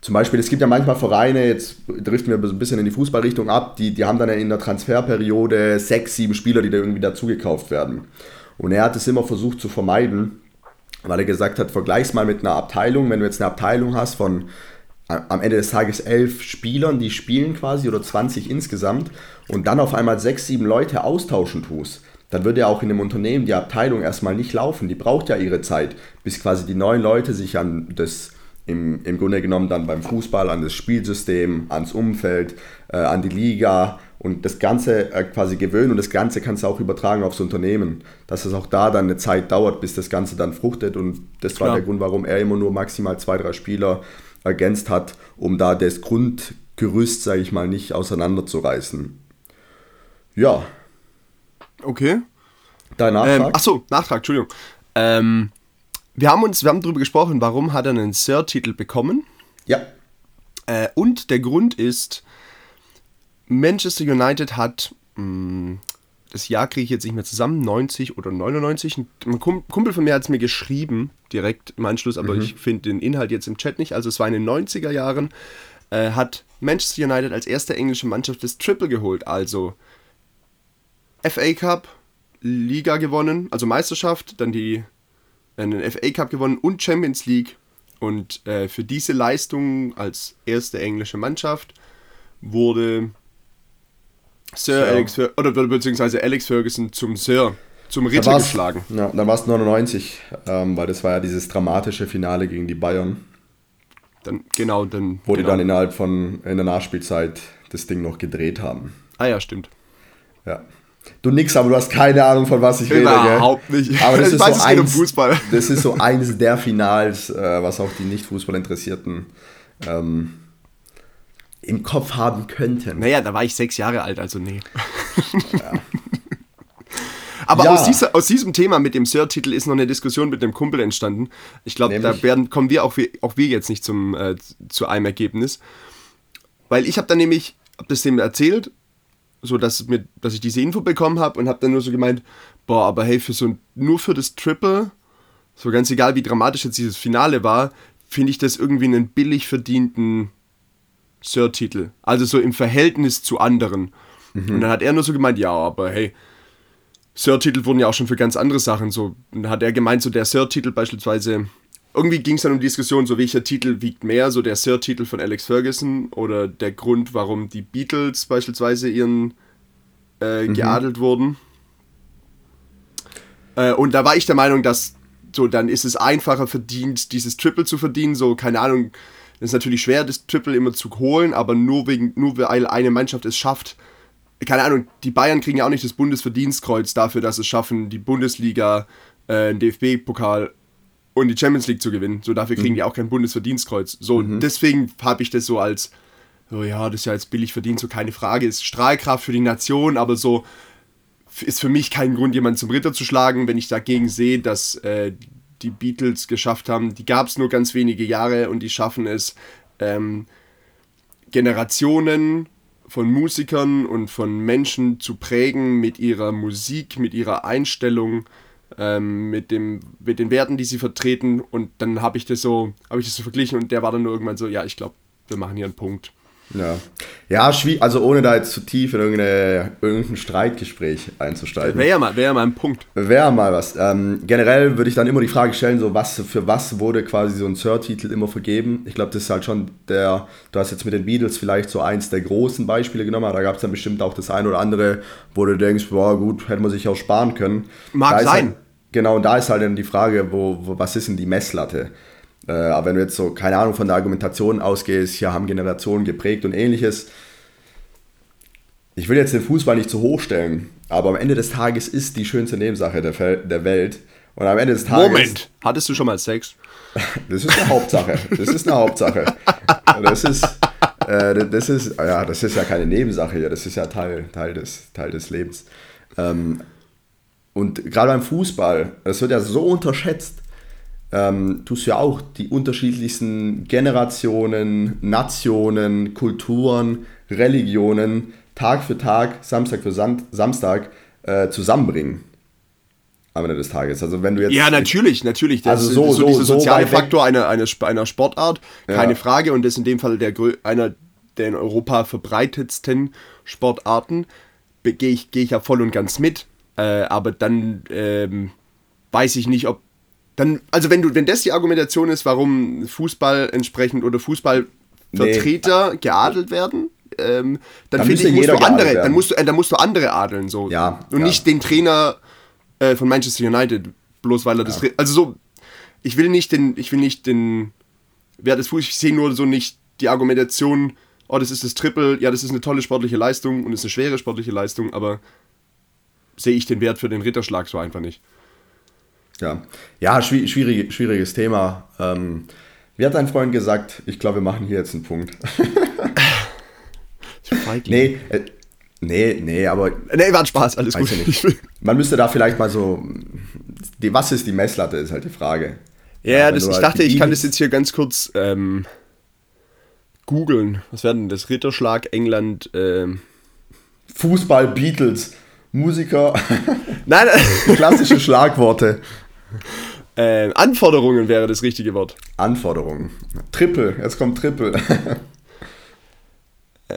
zum Beispiel, es gibt ja manchmal Vereine, jetzt driften wir ein bisschen in die Fußballrichtung ab, die, die haben dann in der Transferperiode sechs, sieben Spieler, die da irgendwie dazugekauft werden. Und er hat es immer versucht zu vermeiden, weil er gesagt hat, vergleich's mal mit einer Abteilung. Wenn du jetzt eine Abteilung hast von am Ende des Tages elf Spielern, die spielen quasi oder 20 insgesamt und dann auf einmal sechs, sieben Leute austauschen tust, dann würde ja auch in einem Unternehmen die Abteilung erstmal nicht laufen. Die braucht ja ihre Zeit, bis quasi die neuen Leute sich an das im, im Grunde genommen dann beim Fußball, an das Spielsystem, ans Umfeld, äh, an die Liga und das Ganze äh, quasi gewöhnen und das Ganze kannst du auch übertragen aufs Unternehmen, dass es auch da dann eine Zeit dauert, bis das Ganze dann fruchtet und das war Klar. der Grund, warum er immer nur maximal zwei, drei Spieler ergänzt hat, um da das Grundgerüst, sage ich mal, nicht auseinanderzureißen. Ja. Okay. Dein Nachtrag? Ähm, achso, Nachtrag, Entschuldigung. Ähm, wir haben uns, wir haben darüber gesprochen, warum hat er einen Sir-Titel bekommen. Ja. Äh, und der Grund ist, Manchester United hat, mh, hm, das Jahr kriege ich jetzt nicht mehr zusammen, 90 oder 99. Ein Kumpel von mir hat es mir geschrieben, direkt im Anschluss, aber mhm. ich finde den Inhalt jetzt im Chat nicht. Also es war in den 90er Jahren, äh, hat Manchester United als erste englische Mannschaft das Triple geholt. Also FA Cup, Liga gewonnen, also Meisterschaft, dann die, einen FA Cup gewonnen und Champions League. Und äh, für diese Leistung als erste englische Mannschaft wurde Sir ja. Alex oder beziehungsweise Alex Ferguson zum Sir, zum Ritter geschlagen. Ja, dann war es 99, ähm, weil das war ja dieses dramatische Finale gegen die Bayern. Dann, genau, dann. Wo genau. die dann innerhalb von in der Nachspielzeit das Ding noch gedreht haben. Ah ja, stimmt. Ja. Du nix, aber du hast keine Ahnung, von was ich rede, Überhaupt gell? nicht. Aber das ich ist weiß, so eins, um Fußball. Das ist so eines der Finals, äh, was auch die Nicht-Fußball-Interessierten ähm, im Kopf haben könnten. Naja, da war ich sechs Jahre alt, also nee. Ja. Aber ja. aus, dieser, aus, diesem Thema mit dem Sir-Titel ist noch eine Diskussion mit dem Kumpel entstanden. Ich glaube, da werden, kommen wir auch, auch wir jetzt nicht zum, äh, zu einem Ergebnis. Weil ich habe dann nämlich, hab das dem erzählt, so dass, mir, dass ich diese Info bekommen habe und habe dann nur so gemeint, boah, aber hey, für so nur für das Triple, so ganz egal wie dramatisch jetzt dieses Finale war, finde ich das irgendwie einen billig verdienten Sir-Titel. Also so im Verhältnis zu anderen. Mhm. Und dann hat er nur so gemeint, ja, aber hey, Sir-Titel wurden ja auch schon für ganz andere Sachen so. Und dann hat er gemeint, so der Sir-Titel beispielsweise, irgendwie ging es dann um die Diskussion, so welcher Titel wiegt mehr, so der Sir-Titel von Alex Ferguson oder der Grund, warum die Beatles beispielsweise ihren äh, mhm. geadelt wurden. Äh, und da war ich der Meinung, dass so, dann ist es einfacher verdient, dieses Triple zu verdienen, so, keine Ahnung, es ist natürlich schwer, das Triple immer zu holen, aber nur, wegen, nur weil eine Mannschaft es schafft. Keine Ahnung, die Bayern kriegen ja auch nicht das Bundesverdienstkreuz dafür, dass es schaffen, die Bundesliga, äh, den DFB-Pokal und die Champions League zu gewinnen. So dafür kriegen mhm. die auch kein Bundesverdienstkreuz. So, mhm. deswegen habe ich das so als, so ja, das ist ja jetzt billig verdient, so keine Frage, ist Strahlkraft für die Nation, aber so ist für mich kein Grund, jemanden zum Ritter zu schlagen, wenn ich dagegen sehe, dass äh, die Beatles geschafft haben, die gab es nur ganz wenige Jahre und die schaffen es, ähm, Generationen von Musikern und von Menschen zu prägen mit ihrer Musik, mit ihrer Einstellung, ähm, mit, dem, mit den Werten, die sie vertreten. Und dann habe ich so, habe ich das so verglichen und der war dann nur irgendwann so, ja, ich glaube, wir machen hier einen Punkt. Ja, ja also ohne da jetzt zu tief in irgendein Streitgespräch einzusteigen. Wäre ja, mal, wär ja mal ein Punkt. Wäre mal was. Ähm, generell würde ich dann immer die Frage stellen, so was für was wurde quasi so ein Sir-Titel immer vergeben. Ich glaube, das ist halt schon der, du hast jetzt mit den Beatles vielleicht so eins der großen Beispiele genommen, aber da gab es dann bestimmt auch das ein oder andere, wo du denkst, boah gut, hätte man sich auch sparen können. Mag sein. Halt, genau, und da ist halt dann die Frage, wo, wo, was ist denn die Messlatte? Äh, aber wenn du jetzt so, keine Ahnung, von der Argumentation ausgehst, hier haben Generationen geprägt und ähnliches. Ich will jetzt den Fußball nicht zu hoch stellen, aber am Ende des Tages ist die schönste Nebensache der, der Welt. Und am Ende des Tages. Moment, hattest du schon mal Sex? Das ist eine Hauptsache. Das ist eine Hauptsache. Das ist, äh, das ist, ja, das ist ja keine Nebensache hier. Das ist ja Teil, Teil, des, Teil des Lebens. Ähm, und gerade beim Fußball, das wird ja so unterschätzt ähm, tust du ja auch die unterschiedlichsten Generationen, Nationen, Kulturen, Religionen Tag für Tag, Samstag für Sam Samstag äh, zusammenbringen. Am Ende des Tages. Also wenn du jetzt. Ja, natürlich, natürlich. Das also so, ist so, so dieser soziale so Faktor einer, einer, einer Sportart, keine ja. Frage. Und das ist in dem Fall der, einer der in Europa verbreitetsten Sportarten. Gehe ich, geh ich ja voll und ganz mit. Äh, aber dann ähm, weiß ich nicht, ob dann, also wenn du, wenn das die Argumentation ist, warum Fußball entsprechend oder Fußballvertreter nee. geadelt werden, ähm, dann, dann finde ich, musst du andere, dann musst du, äh, dann musst du andere adeln so. Ja. Und ja. nicht den Trainer äh, von Manchester United, bloß weil er ja. das. Also so, ich will nicht den, ich will nicht den Wert des Fußballs, ich sehe nur so nicht die Argumentation, oh, das ist das Triple, ja, das ist eine tolle sportliche Leistung und ist eine schwere sportliche Leistung, aber sehe ich den Wert für den Ritterschlag so einfach nicht. Ja, ja schwierig, schwieriges Thema. Ähm, wie hat dein Freund gesagt? Ich glaube, wir machen hier jetzt einen Punkt. nee, äh, nee, nee, aber. Nee, war Spaß, alles gut. Man müsste da vielleicht mal so. Die, was ist die Messlatte, ist halt die Frage. Ja, ja das, ich halt dachte, ich kann das jetzt hier ganz kurz ähm, googeln. Was wäre denn das? Ritterschlag, England. Ähm. Fußball, Beatles, Musiker. Nein, klassische Schlagworte. Äh, Anforderungen wäre das richtige Wort. Anforderungen. Triple, jetzt kommt Triple. äh,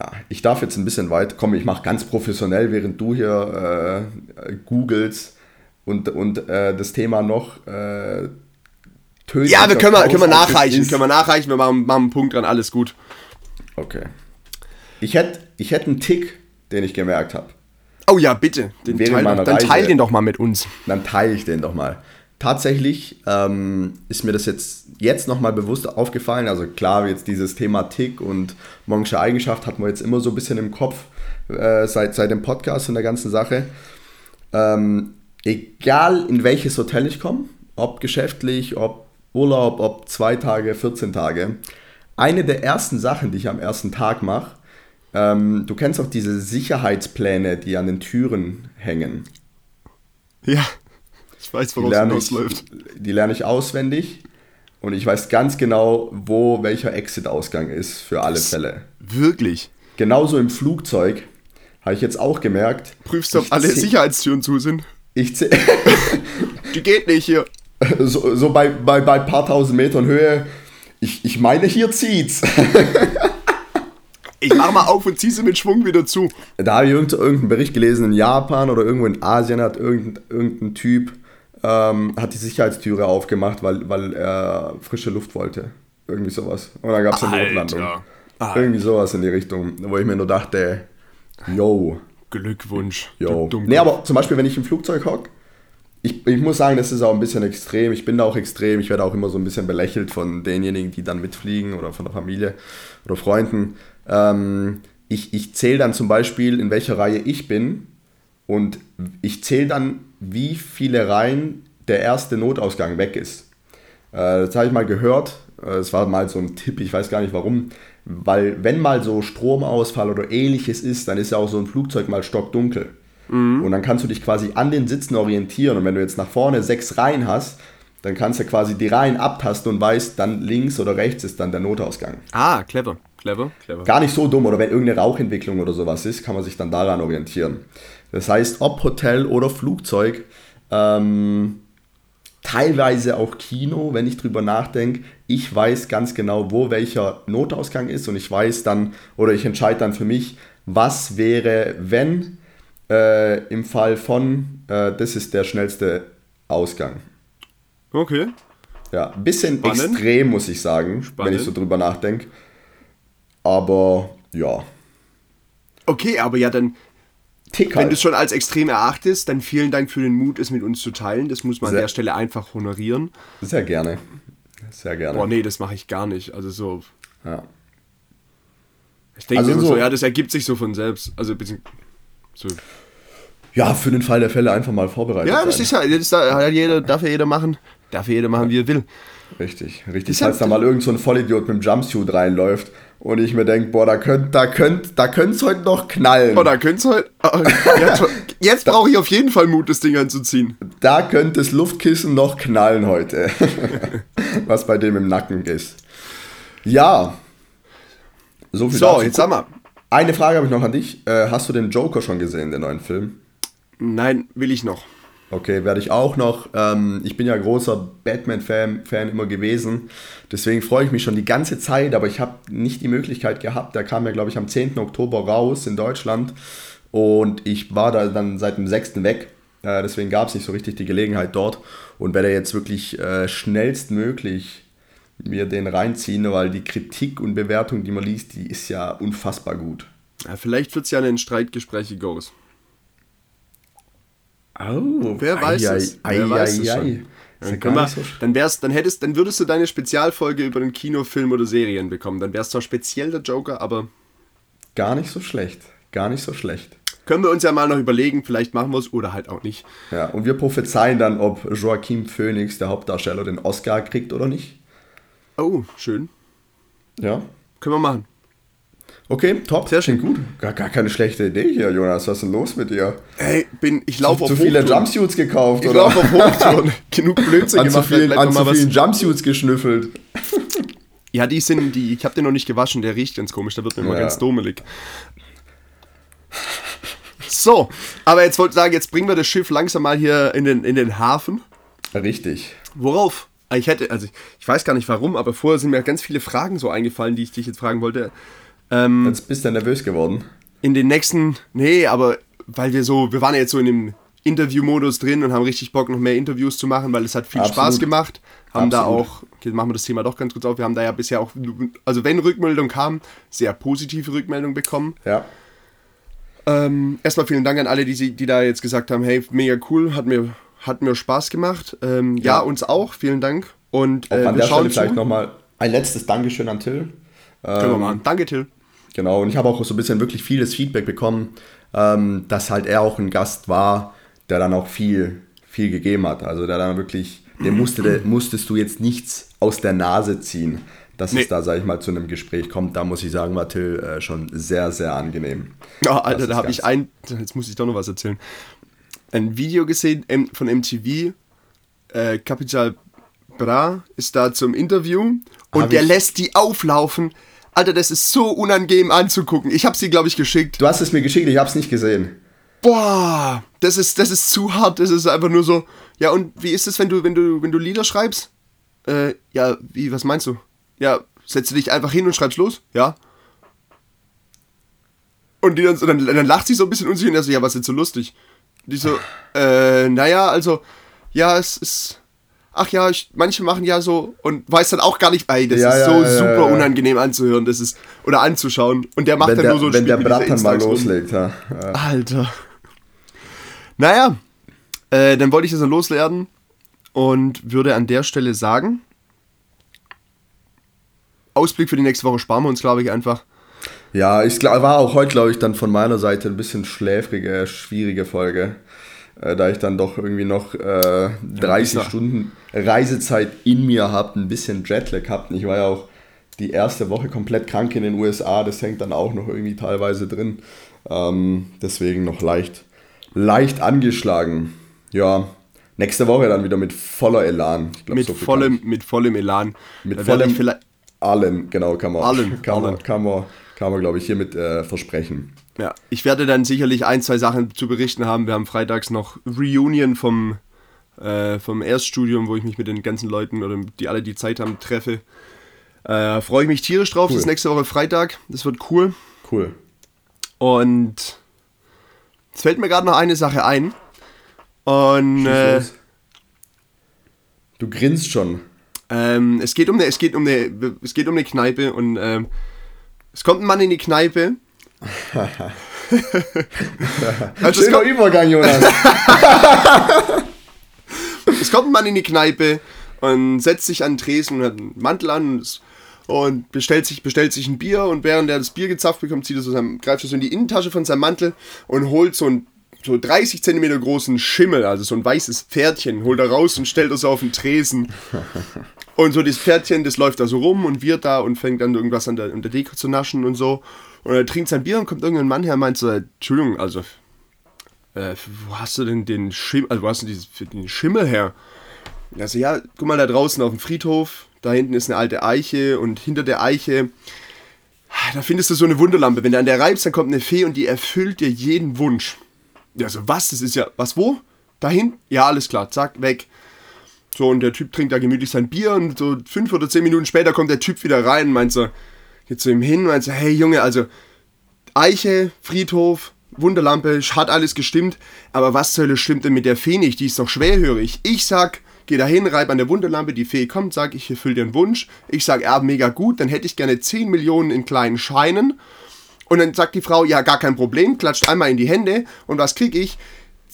ja, ich darf jetzt ein bisschen weit kommen. Ich mache ganz professionell, während du hier äh, googelst und, und äh, das Thema noch äh, tötet. Ja, wir können, wir, können wir nachreichen. Können wir nachreichen, wir machen, machen einen Punkt dran, alles gut. Okay. Ich hätte ich hätt einen Tick, den ich gemerkt habe. Oh ja, bitte. Den teil, dann Reise, teil den doch mal mit uns. Dann teile ich den doch mal. Tatsächlich ähm, ist mir das jetzt, jetzt nochmal bewusst aufgefallen. Also klar, jetzt dieses Thema Tick und Monksche Eigenschaft hatten wir jetzt immer so ein bisschen im Kopf äh, seit, seit dem Podcast und der ganzen Sache. Ähm, egal in welches Hotel ich komme, ob geschäftlich, ob Urlaub, ob zwei Tage, 14 Tage, eine der ersten Sachen, die ich am ersten Tag mache, ähm, du kennst auch diese Sicherheitspläne, die an den Türen hängen. Ja, ich weiß, worauf es läuft. Die lerne ich auswendig und ich weiß ganz genau, wo welcher Exit-Ausgang ist für alle Fälle. Wirklich? Genauso im Flugzeug habe ich jetzt auch gemerkt. Prüfst du, ob alle Sicherheitstüren zu sind? Ich Die geht nicht hier. So, so bei, bei, bei ein paar tausend Metern Höhe. Ich, ich meine, hier zieht's. Ich mach mal auf und zieh sie mit Schwung wieder zu. Da habe ich irgendeinen Bericht gelesen, in Japan oder irgendwo in Asien hat irgendein, irgendein Typ ähm, hat die Sicherheitstüre aufgemacht, weil, weil er frische Luft wollte. Irgendwie sowas. Und dann gab es eine Notlandung. Alter. Irgendwie sowas in die Richtung, wo ich mir nur dachte, yo. Glückwunsch. Yo. Nee, aber zum Beispiel, wenn ich im Flugzeug hocke, ich, ich muss sagen, das ist auch ein bisschen extrem. Ich bin da auch extrem. Ich werde auch immer so ein bisschen belächelt von denjenigen, die dann mitfliegen oder von der Familie oder Freunden. Ähm, ich ich zähle dann zum Beispiel, in welcher Reihe ich bin und ich zähle dann, wie viele Reihen der erste Notausgang weg ist. Äh, das habe ich mal gehört. Äh, es war mal so ein Tipp, ich weiß gar nicht warum. Weil wenn mal so Stromausfall oder ähnliches ist, dann ist ja auch so ein Flugzeug mal stockdunkel. Mhm. Und dann kannst du dich quasi an den Sitzen orientieren. Und wenn du jetzt nach vorne sechs Reihen hast, dann kannst du quasi die Reihen abtasten und weißt, dann links oder rechts ist dann der Notausgang. Ah, clever, clever, clever. Gar nicht so dumm. Oder wenn irgendeine Rauchentwicklung oder sowas ist, kann man sich dann daran orientieren. Das heißt, ob Hotel oder Flugzeug, ähm, teilweise auch Kino, wenn ich drüber nachdenke. Ich weiß ganz genau, wo welcher Notausgang ist und ich weiß dann, oder ich entscheide dann für mich, was wäre, wenn äh, im Fall von, äh, das ist der schnellste Ausgang. Okay. Ja, ein bisschen Spannend. extrem, muss ich sagen, Spannend. wenn ich so drüber nachdenke. Aber ja. Okay, aber ja, dann. Tick halt. Wenn du es schon als extrem erachtest, dann vielen Dank für den Mut, es mit uns zu teilen. Das muss man sehr, an der Stelle einfach honorieren. Sehr gerne. Sehr gerne. Boah, nee, das mache ich gar nicht. Also so. Ja. Ich denke also so, so, ja, das ergibt sich so von selbst. Also bisschen, so. Ja, für den Fall der Fälle einfach mal vorbereitet. Ja, das sein. ist ja, das darf, jeder, darf ja jeder machen. Darf ja jeder machen, wie er will. Richtig, richtig. Falls da mal irgend so ein Vollidiot mit dem Jumpsuit reinläuft und ich mir denke, boah, da könnt, da könnt, da könnt's heute noch knallen. Boah, da könnt's heute. Oh, jetzt, jetzt brauche ich auf jeden Fall Mut, das Ding anzuziehen. Da könnte das Luftkissen noch knallen heute. Was bei dem im Nacken ist. Ja. So viel So, dazu. jetzt sag mal. Eine Frage habe ich noch an dich. Äh, hast du den Joker schon gesehen, den neuen Film? Nein, will ich noch. Okay, werde ich auch noch. Ähm, ich bin ja großer Batman-Fan Fan immer gewesen. Deswegen freue ich mich schon die ganze Zeit, aber ich habe nicht die Möglichkeit gehabt. Der kam ja, glaube ich, am 10. Oktober raus in Deutschland. Und ich war da dann seit dem 6. weg. Äh, deswegen gab es nicht so richtig die Gelegenheit dort. Und werde jetzt wirklich äh, schnellstmöglich mir den reinziehen, weil die Kritik und Bewertung, die man liest, die ist ja unfassbar gut. Ja, vielleicht wird es ja ein Streitgespräch Goes. Oh, wer weiß ei, es? Ei, wer ei, weiß es schon. Dann, wir, so dann, wär's, dann, hättest, dann würdest du deine Spezialfolge über den Kinofilm oder Serien bekommen. Dann wär's zwar speziell der Joker, aber. Gar nicht so schlecht. Gar nicht so schlecht. Können wir uns ja mal noch überlegen, vielleicht machen wir es oder halt auch nicht. Ja, und wir prophezeien dann, ob Joaquin Phoenix, der Hauptdarsteller, den Oscar kriegt oder nicht. Oh, schön. Ja. Können wir machen. Okay, top. Sehr schön. Gut. Gar, gar keine schlechte Idee hier, Jonas. Was ist denn los mit dir? Ey, bin, ich laufe auf Zu viele Jumpsuits gekauft, ich oder? Ich laufe auf Hochtouren. Genug Blödsinn an gemacht. Zu viel, an zu vielen Jumpsuits geschnüffelt. Ja, die sind, die, ich habe den noch nicht gewaschen, der riecht ganz komisch, der wird mir ja. immer ganz dummelig. So, aber jetzt wollte ich sagen, jetzt bringen wir das Schiff langsam mal hier in den, in den Hafen. Richtig. Worauf? Ich hätte, also ich weiß gar nicht warum, aber vorher sind mir ganz viele Fragen so eingefallen, die ich dich jetzt fragen wollte. Ähm, jetzt bist du nervös geworden. In den nächsten, nee, aber weil wir so, wir waren ja jetzt so in dem Interview-Modus drin und haben richtig Bock, noch mehr Interviews zu machen, weil es hat viel Absolut. Spaß gemacht. Haben Absolut. da auch, okay, machen wir das Thema doch ganz kurz auf, wir haben da ja bisher auch, also wenn Rückmeldung kam, sehr positive Rückmeldung bekommen. Ja. Ähm, erstmal vielen Dank an alle, die, die da jetzt gesagt haben, hey, mega cool, hat mir, hat mir Spaß gemacht. Ähm, ja. ja. uns auch, vielen Dank. Und äh, an der Stelle vielleicht nochmal ein letztes Dankeschön an Till. Ähm, Können wir machen. Danke, Till. Genau, und ich habe auch so ein bisschen wirklich vieles Feedback bekommen, ähm, dass halt er auch ein Gast war, der dann auch viel, viel gegeben hat. Also der dann wirklich, dem musste, der, musstest du jetzt nichts aus der Nase ziehen, dass nee. es da, sag ich mal, zu einem Gespräch kommt. Da muss ich sagen, war Till äh, schon sehr, sehr angenehm. Ja, Alter, da habe ich ein, jetzt muss ich doch noch was erzählen. Ein Video gesehen von MTV, äh, Capital Bra ist da zum Interview und hab der lässt die auflaufen Alter, das ist so unangenehm anzugucken. Ich habe sie, glaube ich, geschickt. Du hast es mir geschickt, ich habe es nicht gesehen. Boah, das ist, das ist zu hart. Das ist einfach nur so. Ja, und wie ist es, wenn du, wenn du, wenn du Lieder schreibst? Äh, ja, wie, was meinst du? Ja, setzt du dich einfach hin und schreibst los? Ja. Und die dann, dann, dann lacht sie so ein bisschen unsicher und er so, ja, was ist jetzt so lustig? die so, äh, naja, also, ja, es ist ach ja, ich, manche machen ja so und weiß dann auch gar nicht, ey, das ja, ist so ja, super unangenehm anzuhören, das ist oder anzuschauen und der macht wenn dann der, nur so ein Wenn Spiel der Brat dann mal loslegt, ja. Alter. Naja, äh, dann wollte ich das dann loslernen und würde an der Stelle sagen, Ausblick für die nächste Woche sparen wir uns, glaube ich, einfach. Ja, ich war auch heute, glaube ich, dann von meiner Seite ein bisschen schläfrige, schwierige Folge äh, da ich dann doch irgendwie noch äh, 30 ja, Stunden Reisezeit in mir habe, ein bisschen Jetlag habe. Ich war ja auch die erste Woche komplett krank in den USA, das hängt dann auch noch irgendwie teilweise drin. Ähm, deswegen noch leicht, leicht angeschlagen. Ja, nächste Woche dann wieder mit voller Elan. Ich glaub, mit, so vollem, mit vollem Elan. Mit vollem allen, genau, kann man, allen, kann allen. man, kann man, kann man glaube ich, hiermit äh, versprechen. Ja, ich werde dann sicherlich ein, zwei Sachen zu berichten haben. Wir haben freitags noch Reunion vom, äh, vom Erststudium, wo ich mich mit den ganzen Leuten oder die alle die Zeit haben treffe. Äh, Freue ich mich tierisch drauf. Cool. Das ist nächste Woche Freitag. Das wird cool. Cool. Und es fällt mir gerade noch eine Sache ein. Und äh, du grinst schon. Ähm, es geht um eine, es geht um eine, es geht um eine Kneipe und ähm, es kommt ein Mann in die Kneipe. also Schöner kommt, Übergang, Jonas. es kommt ein Mann in die Kneipe und setzt sich an den Tresen und hat einen Mantel an und, und bestellt, sich, bestellt sich ein Bier und während er das Bier gezapft bekommt, zieht er so seinem, greift er so in die Innentasche von seinem Mantel und holt so ein so 30 Zentimeter großen Schimmel, also so ein weißes Pferdchen, holt er raus und stellt das auf den Tresen. Und so das Pferdchen, das läuft da so rum und wird da und fängt dann irgendwas an der, an der Deko zu naschen und so. Und er trinkt sein Bier und kommt irgendein Mann her und meint so, Entschuldigung, also, äh, wo hast du denn den Schimmel, also wo hast du dieses, den Schimmel her? Also ja, guck mal da draußen auf dem Friedhof, da hinten ist eine alte Eiche und hinter der Eiche, da findest du so eine Wunderlampe. Wenn du an der reibst, dann kommt eine Fee und die erfüllt dir jeden Wunsch. Ja, so was? Das ist ja, was, wo? Dahin? Ja, alles klar, zack, weg. So, und der Typ trinkt da gemütlich sein Bier und so fünf oder zehn Minuten später kommt der Typ wieder rein meint so, geht zu ihm hin meint so, hey Junge, also Eiche, Friedhof, Wunderlampe, hat alles gestimmt, aber was zur Hölle stimmt denn mit der Fee nicht? Die ist doch schwerhörig. Ich sag, geh da hin, reib an der Wunderlampe, die Fee kommt, sag, ich erfülle dir einen Wunsch. Ich sag, ja, mega gut, dann hätte ich gerne 10 Millionen in kleinen Scheinen. Und dann sagt die Frau, ja, gar kein Problem, klatscht einmal in die Hände und was krieg ich?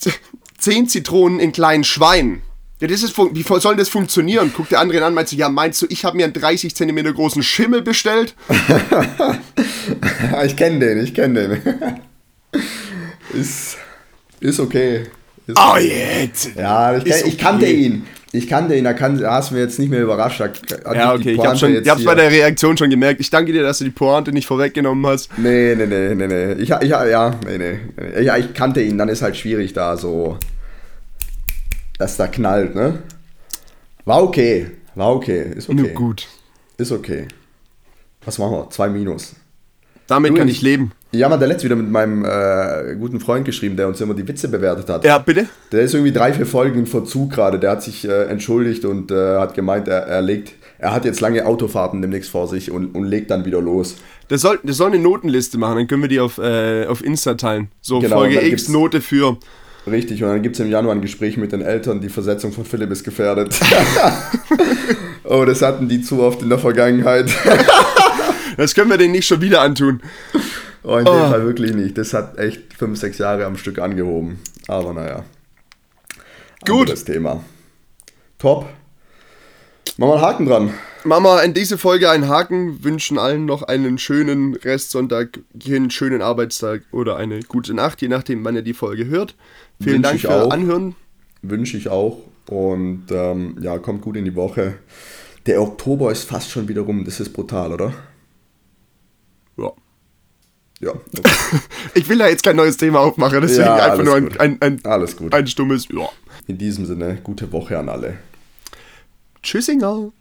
10 Zitronen in kleinen Schweinen. Ja, das ist, wie soll das funktionieren? Guckt der andere an, meinst du, ja, meinst du, ich habe mir einen 30 cm großen Schimmel bestellt? ich kenne den, ich kenne den. ist, ist okay. Ist oh, jetzt! Ja, ich, okay. ich kannte ihn. Ich kannte ihn, da, kann, hast du mir jetzt nicht mehr überrascht. ja, okay, ich habe schon, ich hab's bei der Reaktion schon gemerkt. Ich danke dir, dass du die Pointe nicht vorweggenommen hast. Nee, nee, nee, nee, nee. Ich, ich, ja, nee, nee. Ja, ich kannte ihn, dann ist halt schwierig da so, dass da knallt, ne? War okay, war okay, ist okay. Nur gut. Ist okay. Was machen wir? Zwei Minus. Damit du, kann ich leben. Ja, man, der letzte wieder mit meinem äh, guten Freund geschrieben, der uns immer die Witze bewertet hat. Ja, bitte? Der ist irgendwie drei, vier Folgen in Verzug gerade. Der hat sich äh, entschuldigt und äh, hat gemeint, er, er legt, er hat jetzt lange Autofahrten demnächst vor sich und, und legt dann wieder los. Der soll, der soll eine Notenliste machen, dann können wir die auf, äh, auf Insta teilen. So genau, Folge X, Note für. Richtig, und dann gibt es im Januar ein Gespräch mit den Eltern, die Versetzung von Philipp ist gefährdet. oh, das hatten die zu oft in der Vergangenheit. das können wir denen nicht schon wieder antun. Oh, in dem oh. Fall wirklich nicht. Das hat echt fünf, sechs Jahre am Stück angehoben. Aber naja. Gut. Das Thema. Top. Machen wir einen Haken dran. Machen wir in diese Folge einen Haken, wünschen allen noch einen schönen Restsonntag, einen schönen Arbeitstag oder eine gute Nacht, je nachdem, wann ihr die Folge hört. Vielen Dank für auch. Anhören. Wünsche ich auch. Und ähm, ja, kommt gut in die Woche. Der Oktober ist fast schon wieder rum. Das ist brutal, oder? Ja. Ja. Okay. ich will da jetzt kein neues Thema aufmachen, deswegen ja, einfach nur ein, ein, ein, alles gut. ein stummes Ja. In diesem Sinne, gute Woche an alle. Tschüssinger.